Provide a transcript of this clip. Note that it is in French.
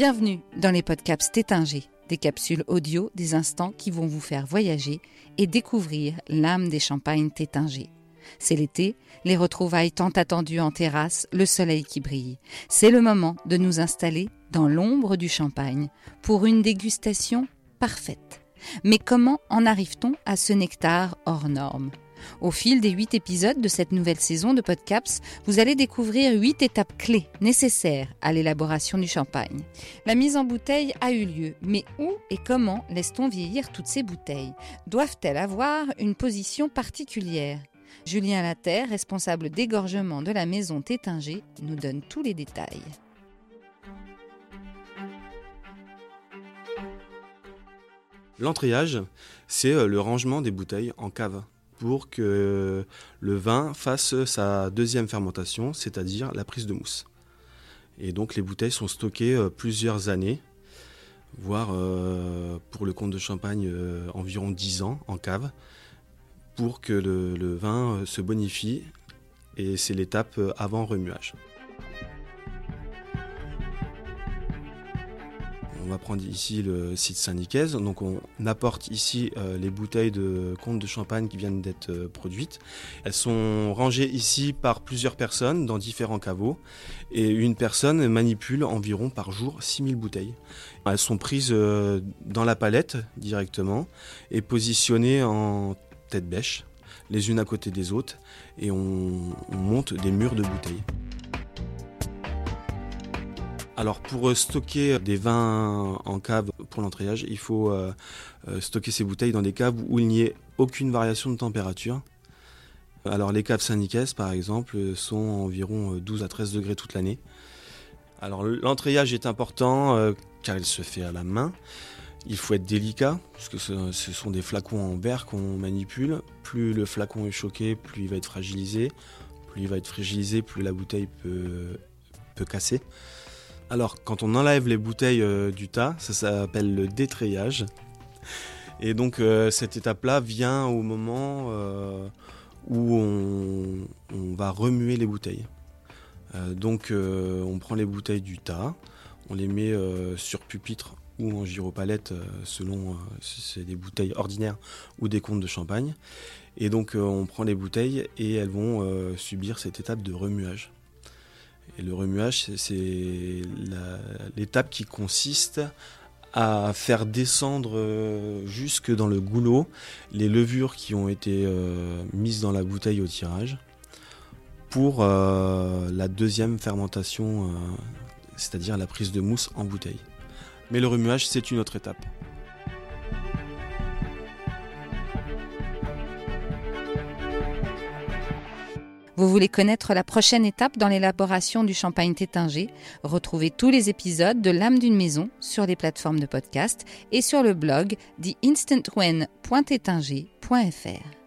Bienvenue dans les podcasts Tétinger, des capsules audio, des instants qui vont vous faire voyager et découvrir l'âme des champagnes Tétinger. C'est l'été, les retrouvailles tant attendues en terrasse, le soleil qui brille. C'est le moment de nous installer dans l'ombre du champagne pour une dégustation parfaite. Mais comment en arrive-t-on à ce nectar hors norme? Au fil des huit épisodes de cette nouvelle saison de Podcaps, vous allez découvrir huit étapes clés nécessaires à l'élaboration du champagne. La mise en bouteille a eu lieu, mais où et comment laisse-t-on vieillir toutes ces bouteilles? Doivent-elles avoir une position particulière? Julien Laterre, responsable d'égorgement de la maison Tétinger, nous donne tous les détails. L'entrayage, c'est euh, le rangement des bouteilles en cave pour que le vin fasse sa deuxième fermentation, c'est-à-dire la prise de mousse. Et donc les bouteilles sont stockées euh, plusieurs années, voire euh, pour le compte de champagne euh, environ 10 ans en cave, pour que le vin se bonifie. Et c'est l'étape avant remuage. Va prendre ici le site Saint-Nicaise. Donc on apporte ici euh, les bouteilles de compte de champagne qui viennent d'être euh, produites. Elles sont rangées ici par plusieurs personnes dans différents caveaux et une personne manipule environ par jour 6000 bouteilles. Elles sont prises euh, dans la palette directement et positionnées en tête bêche, les unes à côté des autres et on monte des murs de bouteilles. Alors pour euh, stocker des vins en cave pour l'entrayage, il faut euh, euh, stocker ces bouteilles dans des caves où il n'y ait aucune variation de température. Alors les caves Saint-Nicaise par exemple sont environ 12 à 13 degrés toute l'année. Alors l'entrayage est important car il se fait à la main. Il faut être délicat, puisque ce, ce sont des flacons en verre qu'on manipule. Plus le flacon est choqué, plus il va être fragilisé. Plus il va être fragilisé, plus la bouteille peut, peut casser. Alors, quand on enlève les bouteilles euh, du tas, ça s'appelle le détrayage. Et donc, euh, cette étape-là vient au moment euh, où on, va remuer les bouteilles. donc, on prend les bouteilles du tas, on les met sur pupitre ou en gyropalette selon si c'est des bouteilles ordinaires ou des comptes de champagne. Et donc, on prend les bouteilles et elles vont subir cette étape de remuage. Et le remuage, c'est l'étape qui consiste à faire descendre euh, jusque dans le goulot les levures qui ont été euh, mises dans la bouteille au tirage pour euh, la deuxième fermentation, c'est-à-dire la prise de mousse en bouteille. Mais le remuage, c'est une autre étape. Vous voulez connaître la prochaine étape dans l'élaboration du champagne tétinger Retrouvez tous les épisodes de L'âme d'une maison sur les plateformes de podcast et sur le blog theinstantwen.tétinger.fr.